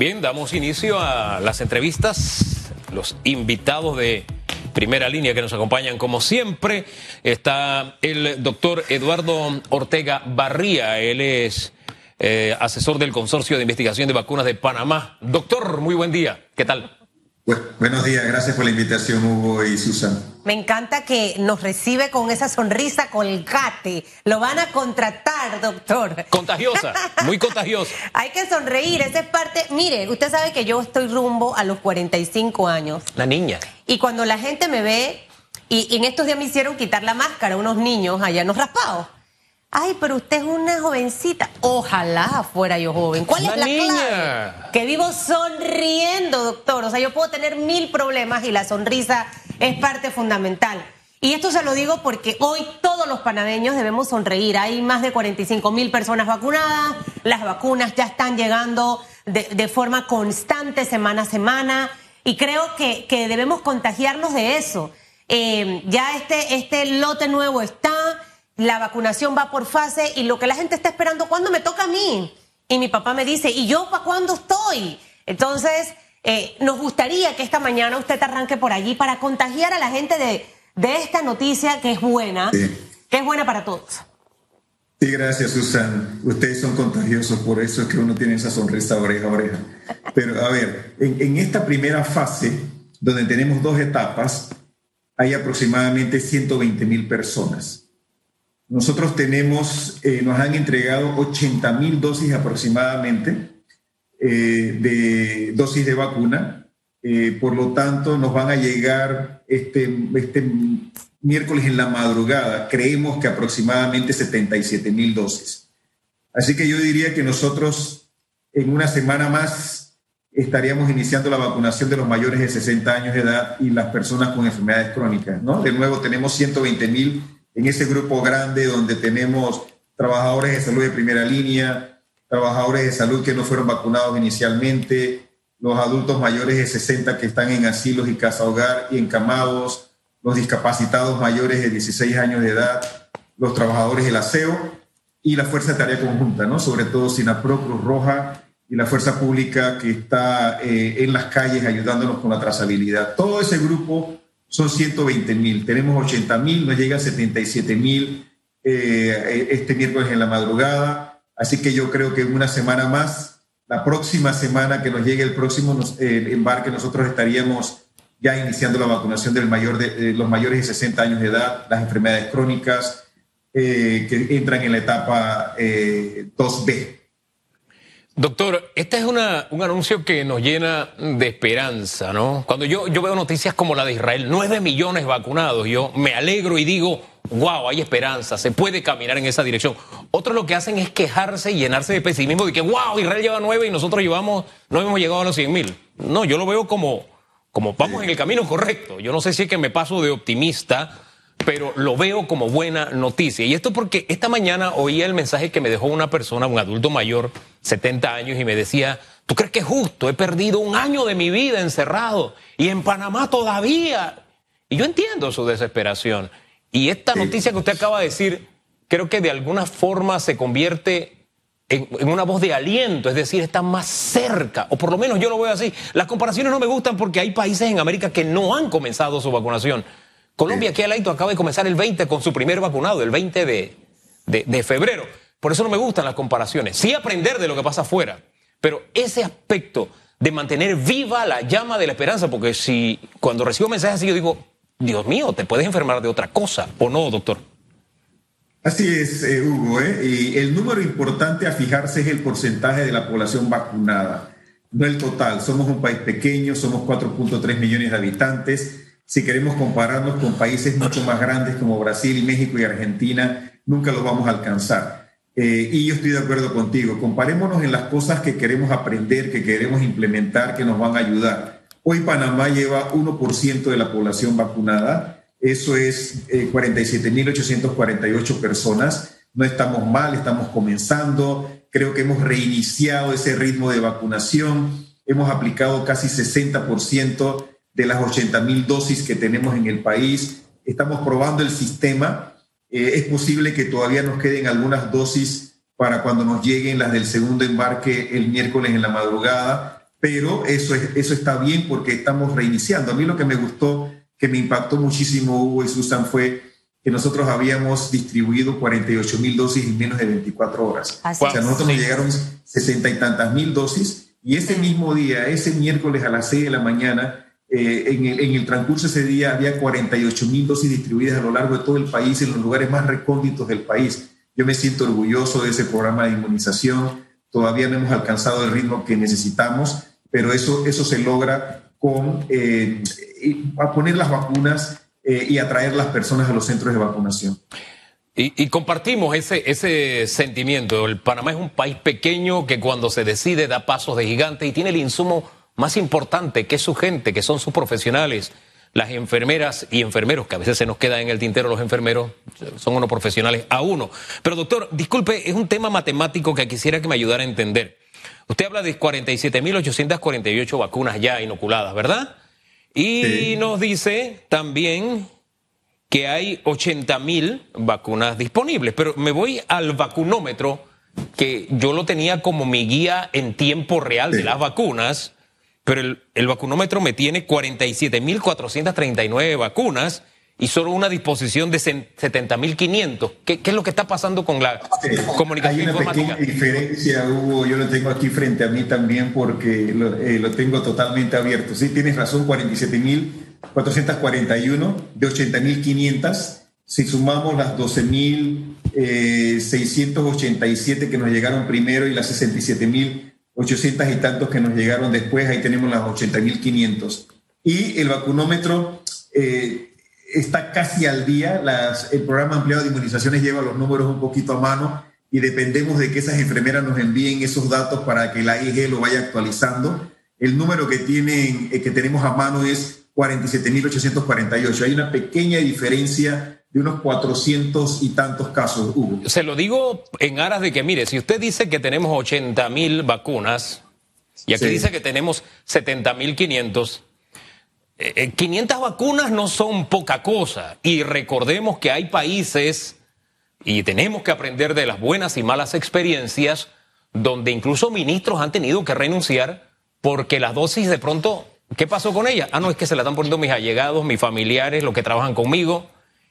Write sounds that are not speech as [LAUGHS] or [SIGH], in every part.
Bien, damos inicio a las entrevistas. Los invitados de primera línea que nos acompañan, como siempre, está el doctor Eduardo Ortega Barría. Él es eh, asesor del Consorcio de Investigación de Vacunas de Panamá. Doctor, muy buen día. ¿Qué tal? buenos días, gracias por la invitación, Hugo y Susan. Me encanta que nos recibe con esa sonrisa colgate. Lo van a contratar, doctor. Contagiosa, [LAUGHS] muy contagiosa. Hay que sonreír, esa es parte. Mire, usted sabe que yo estoy rumbo a los 45 años. La niña. Y cuando la gente me ve, y, en estos días me hicieron quitar la máscara unos niños allá en los raspados. Ay, pero usted es una jovencita. Ojalá fuera yo joven. ¿Cuál es la clave? Que vivo sonriendo, doctor. O sea, yo puedo tener mil problemas y la sonrisa es parte fundamental. Y esto se lo digo porque hoy todos los panameños debemos sonreír. Hay más de 45 mil personas vacunadas. Las vacunas ya están llegando de, forma constante, semana a semana. Y creo que, que debemos contagiarnos de eso. Eh, ya este, este lote nuevo está la vacunación va por fase y lo que la gente está esperando, ¿cuándo me toca a mí? Y mi papá me dice, ¿y yo para cuándo estoy? Entonces, eh, nos gustaría que esta mañana usted arranque por allí para contagiar a la gente de, de esta noticia que es buena, que es buena para todos. Sí, gracias, Susan. Ustedes son contagiosos, por eso es que uno tiene esa sonrisa oreja a oreja. Pero a ver, en, en esta primera fase, donde tenemos dos etapas, hay aproximadamente 120 mil personas. Nosotros tenemos, eh, nos han entregado 80 mil dosis aproximadamente eh, de dosis de vacuna. Eh, por lo tanto, nos van a llegar este, este miércoles en la madrugada, creemos que aproximadamente 77 mil dosis. Así que yo diría que nosotros en una semana más estaríamos iniciando la vacunación de los mayores de 60 años de edad y las personas con enfermedades crónicas. ¿no? De nuevo, tenemos 120 mil en ese grupo grande donde tenemos trabajadores de salud de primera línea, trabajadores de salud que no fueron vacunados inicialmente, los adultos mayores de 60 que están en asilos y casa hogar y encamados, los discapacitados mayores de 16 años de edad, los trabajadores del aseo y la Fuerza de Tarea Conjunta, ¿no? sobre todo SINAPRO, Cruz Roja y la Fuerza Pública que está eh, en las calles ayudándonos con la trazabilidad. Todo ese grupo son 120 mil. Tenemos 80 mil, nos llega a 77 mil eh, este miércoles en la madrugada. Así que yo creo que en una semana más, la próxima semana que nos llegue el próximo embarque, nosotros estaríamos ya iniciando la vacunación de, los mayores de 60 años de edad, las enfermedades crónicas eh, que entran en la etapa 2B. Eh, Doctor, este es una, un anuncio que nos llena de esperanza, ¿no? Cuando yo, yo veo noticias como la de Israel, nueve millones vacunados, yo me alegro y digo, wow, hay esperanza, se puede caminar en esa dirección. Otros lo que hacen es quejarse y llenarse de pesimismo de que, wow, Israel lleva nueve y nosotros llevamos, no hemos llegado a los cien mil. No, yo lo veo como, como vamos en el camino correcto. Yo no sé si es que me paso de optimista pero lo veo como buena noticia. Y esto porque esta mañana oía el mensaje que me dejó una persona, un adulto mayor, 70 años, y me decía, ¿tú crees que es justo? He perdido un año de mi vida encerrado y en Panamá todavía. Y yo entiendo su desesperación. Y esta noticia que usted acaba de decir, creo que de alguna forma se convierte en, una voz de aliento, es decir, está más cerca, o por lo menos yo lo veo así. Las comparaciones no me gustan porque hay países en América que no han comenzado su vacunación. Colombia, aquí al lado, acaba de comenzar el 20 con su primer vacunado, el 20 de, de, febrero. Por eso no me gustan las comparaciones. Sí aprender de lo que pasa afuera, pero ese aspecto de mantener viva la llama de la esperanza, porque si cuando recibo mensajes así yo digo, Dios mío, te puedes enfermar de otra cosa, ¿o no, doctor? Así es, eh, Hugo, ¿eh? y el número importante a fijarse es el porcentaje de la población vacunada, no el total. Somos un país pequeño, somos 4.3 millones de habitantes si queremos compararnos con países mucho más grandes como Brasil México y Argentina, nunca lo vamos a alcanzar. Eh, y yo estoy de acuerdo contigo, comparémonos en las cosas que queremos aprender, que queremos implementar, que nos van a ayudar. Hoy Panamá lleva 1% de la población vacunada, eso es 47.848 eh, personas. No estamos mal, estamos comenzando. Creo que hemos reiniciado ese ritmo de vacunación. Hemos aplicado casi 60% de las 80 mil dosis que tenemos en el país. Estamos probando el sistema. Eh, es posible que todavía nos queden algunas dosis para cuando nos lleguen las del segundo embarque el miércoles en la madrugada, pero eso, es, eso está bien porque estamos reiniciando. A mí lo que me gustó, que me impactó muchísimo, Hugo y Susan, fue que nosotros habíamos distribuido 48 mil dosis en menos de 24 horas. o sea, nosotros nos llegaron 60 y tantas mil dosis y ese mismo día, ese miércoles a las 6 de la mañana, eh, en, el, en, el, transcurso de ese día había 48 mil dosis distribuidas a lo largo de todo el país, en los lugares más recónditos del país. Yo me siento orgulloso de ese programa de inmunización. Todavía no hemos alcanzado el ritmo que necesitamos, pero eso, eso se logra con eh, a poner las vacunas eh, y atraer las personas a los centros de vacunación. Y, compartimos ese, ese sentimiento. El Panamá es un país pequeño que cuando se decide da pasos de gigante y tiene el insumo más importante que es su gente, que son sus profesionales. Las enfermeras y enfermeros, que a veces se nos queda en el tintero los enfermeros, son unos profesionales a uno. Pero doctor, disculpe, es un tema matemático que quisiera que me ayudara a entender. Usted habla de 47.848 vacunas ya inoculadas, ¿verdad? Y nos dice también que hay 80.000 vacunas disponibles, pero me voy al vacunómetro, que yo lo tenía como mi guía en tiempo real de las vacunas, pero el, el vacunómetro me tiene 47.439 vacunas y solo una disposición de 70.500. ¿Qué, ¿Qué es lo que está pasando con la comunicación Hay una pequeña diferencia, Hugo, yo lo tengo aquí frente a mí también porque lo, eh, lo tengo totalmente abierto. Sí, tienes razón, 47.441 de 80.500. Si sumamos las 12.687 que nos llegaron primero y las 67.800 y tantos que nos llegaron después, ahí tenemos las 80.500. Y el vacunómetro... Eh, está casi al día. Las, el programa ampliado de inmunizaciones lleva los números un poquito a mano y dependemos de que esas enfermeras nos envíen esos datos para que la IG lo vaya actualizando. El número que, tienen, eh, que tenemos a mano es 47.848. Hay una pequeña diferencia de unos 400 y tantos casos, Hugo. Se lo digo en aras de que, mire, si usted dice que tenemos 80.000 vacunas y aquí dice que tenemos 70.500, 500 eh, eh, vacunas no son poca cosa y recordemos que hay países y tenemos que aprender de las buenas y malas experiencias donde incluso ministros han tenido que renunciar porque las dosis de pronto, ¿qué pasó con ellas? Ah, no, es que se la están poniendo mis allegados, mis familiares, los que trabajan conmigo.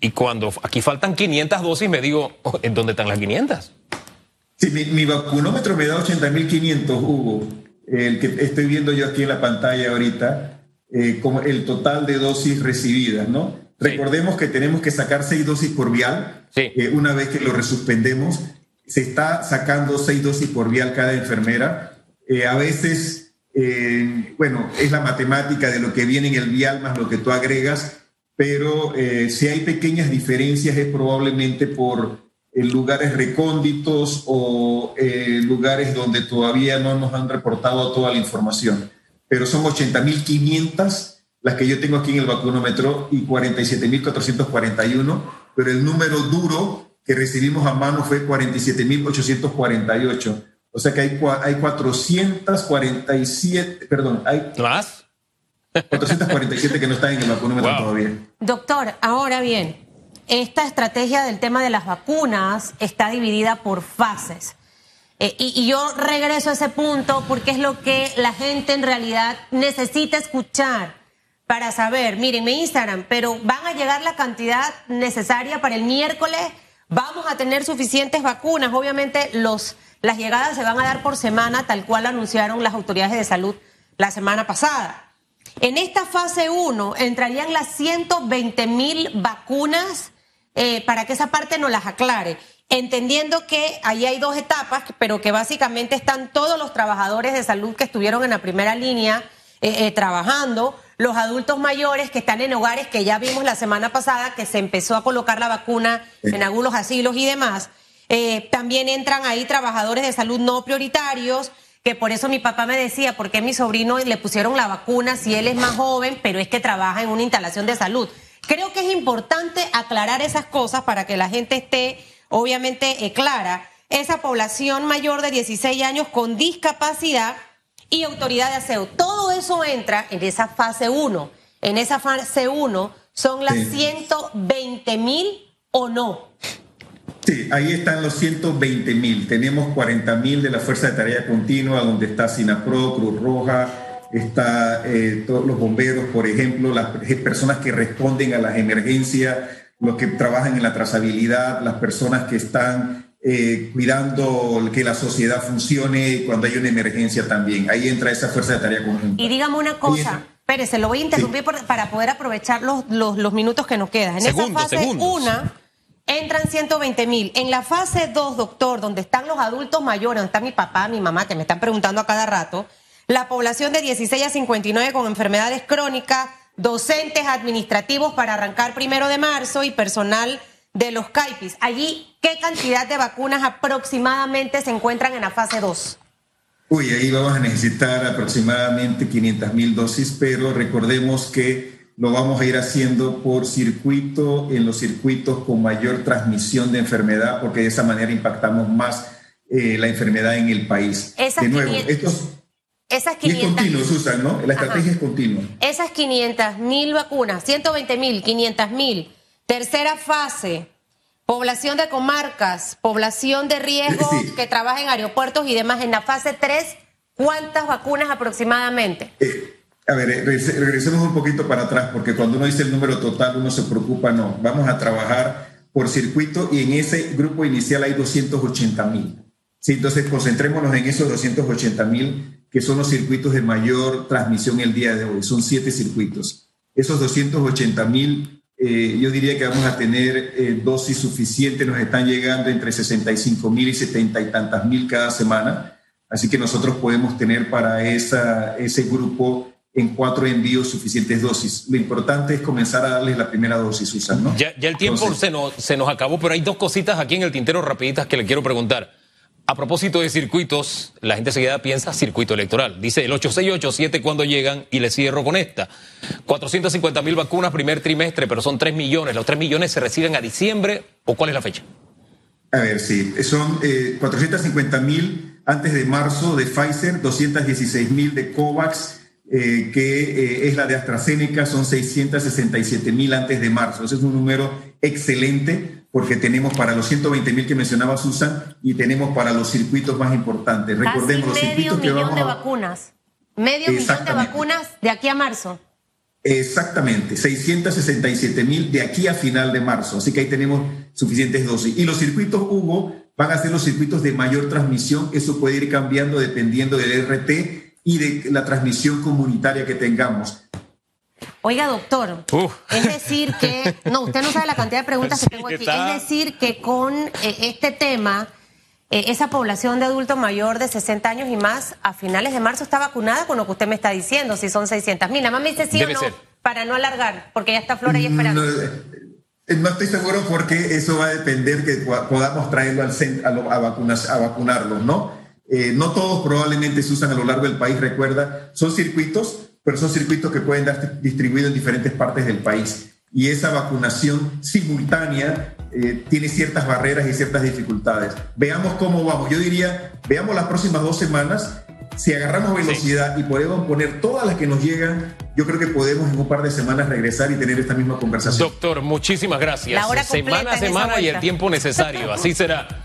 Y cuando aquí faltan 500 dosis, me digo, oh, ¿en dónde están las 500? Sí, mi, mi vacunómetro me da 80.500, Hugo, el que estoy viendo yo aquí en la pantalla ahorita eh, como el total de dosis recibidas, ¿no? Recordemos que tenemos que sacar seis dosis por vial. Eh, una vez que lo resuspendemos, se está sacando seis dosis por vial cada enfermera. Eh, a veces, bueno, es la matemática de lo que viene en el vial más lo que tú agregas, pero si hay pequeñas diferencias es probablemente por lugares recónditos o lugares donde todavía no nos han reportado toda la información pero son 80.500 las que yo tengo aquí en el vacunómetro y 47.441, pero el número duro que recibimos a mano fue 47.848. O sea que hay, hay 447, perdón, hay... ¿Más? 447 que no están en el vacunómetro todavía. Doctor, ahora bien, esta estrategia del tema de las vacunas está dividida por fases. Eh, y, yo regreso a ese punto porque es lo que la gente en realidad necesita escuchar para saber, miren mi Instagram, pero van a llegar la cantidad necesaria para el miércoles, vamos a tener suficientes vacunas, obviamente los, las llegadas se van a dar por semana, tal cual anunciaron las autoridades de salud la semana pasada. En esta fase 1 entrarían las 120 mil vacunas eh, para que esa parte nos las aclare entendiendo que ahí hay dos etapas, pero que básicamente están todos los trabajadores de salud que estuvieron en la primera línea eh, eh, trabajando, los adultos mayores que están en hogares que ya vimos la semana pasada que se empezó a colocar la vacuna en algunos asilos y demás. Eh, también entran ahí trabajadores de salud no prioritarios, que por eso mi papá me decía, ¿por qué a mi sobrino le pusieron la vacuna si él es más joven, pero es que trabaja en una instalación de salud? Creo que es importante aclarar esas cosas para que la gente esté obviamente eh, clara, esa población mayor de 16 años con discapacidad y autoridad de aseo. Todo eso entra en esa fase 1. En esa fase 1 son las 120 mil o no. Sí, ahí están los 120 mil. Tenemos 40 mil de la Fuerza de Tarea Continua, donde está SINAPRO, Cruz Roja, está eh, todos los bomberos, por ejemplo, las personas que responden a las emergencias, los que trabajan en la trazabilidad, las personas que están eh, cuidando que la sociedad funcione cuando hay una emergencia también. Ahí entra esa fuerza de tarea conjunta. Y dígame una cosa, Pérez, se lo voy a interrumpir para poder aprovechar los, los, minutos que nos quedan. En esa fase 1 entran 120 mil. En la fase 2, doctor, donde están los adultos mayores, donde está mi papá, mi mamá, que me están preguntando a cada rato, la población de 16 a 59 con enfermedades crónicas, docentes administrativos para arrancar primero de marzo y personal de los CAIPIS. Allí, ¿qué cantidad de vacunas aproximadamente se encuentran en la fase 2? Uy, ahí vamos a necesitar aproximadamente 500 mil dosis, pero recordemos que lo vamos a ir haciendo por circuito, en los circuitos con mayor transmisión de enfermedad, porque de esa manera impactamos más eh, la enfermedad en el país. de nuevo, estos esas 500. es continuo, Susan, ¿no? La estrategia es continua. Esas 500 mil vacunas, 120 mil, 500 mil, tercera fase, población de comarcas, población de riesgo que trabaja en aeropuertos y demás. En la fase 3, ¿cuántas vacunas aproximadamente? Eh, a ver, eh, regresemos un poquito para atrás, porque cuando uno dice el número total, uno se preocupa, no. Vamos a trabajar por circuito y en ese grupo inicial hay 280 mil. Sí, entonces concentrémonos en esos 280 mil que son los circuitos de mayor transmisión el día de hoy. Son siete circuitos. Esos 280 mil, eh, yo diría que vamos a tener eh, dosis suficientes, nos están llegando entre 65 mil y 70 y tantas mil cada semana. Así que nosotros podemos tener para esa, ese grupo en cuatro envíos suficientes dosis. Lo importante es comenzar a darles la primera dosis, Susan, ¿no? Ya, el tiempo se, nos, se nos acabó, pero hay dos cositas aquí en el tintero rapiditas que le quiero preguntar. A propósito de circuitos, la gente seguida piensa circuito electoral. Dice el 8687 cuando llegan y le cierro con esta. 450 mil vacunas primer trimestre, pero son 3 millones. ¿Los 3 millones se reciben a diciembre o cuál es la fecha? A ver, sí, son 450 eh, mil antes de marzo de Pfizer, 216 mil de COVAX, eh, que eh, es la de AstraZeneca, son 667 mil antes de marzo. Ese es un número excelente porque tenemos para los 120 mil que mencionaba Susan y tenemos para los circuitos más importantes. Recordemos los circuitos que vamos de vacunas. Medio millón de vacunas de aquí a marzo. Exactamente, 667 mil de aquí a final de marzo. Así que ahí tenemos suficientes dosis. Y los circuitos Hugo van a ser los circuitos de mayor transmisión. Eso puede ir cambiando dependiendo del RT y de la transmisión comunitaria que tengamos. Oiga, doctor, es decir que, no, usted no sabe la cantidad de preguntas que tengo aquí, es decir que con eh, este tema, eh, esa población de adulto mayor de 60 años y más, a finales de marzo está vacunada con lo que usted me está diciendo, si son 600 mil. Nada más me dice sí o no, para no alargar, porque ya está Flora ahí esperando. Eh, no, estoy seguro porque eso va a depender que podamos traerlo al centro, a, vacunas, a vacunarlos, ¿no? no todos probablemente se usan a lo largo del país, recuerda, son circuitos pero son circuitos que pueden estar distribuidos en diferentes partes del país. Y esa vacunación simultánea eh, tiene ciertas barreras y ciertas dificultades. Veamos cómo vamos. Yo diría, veamos las próximas dos semanas. Si agarramos velocidad y podemos poner todas las que nos llegan, yo creo que podemos en un par de semanas regresar y tener esta misma conversación. Doctor, muchísimas gracias. semana a semana y el tiempo necesario. Así será.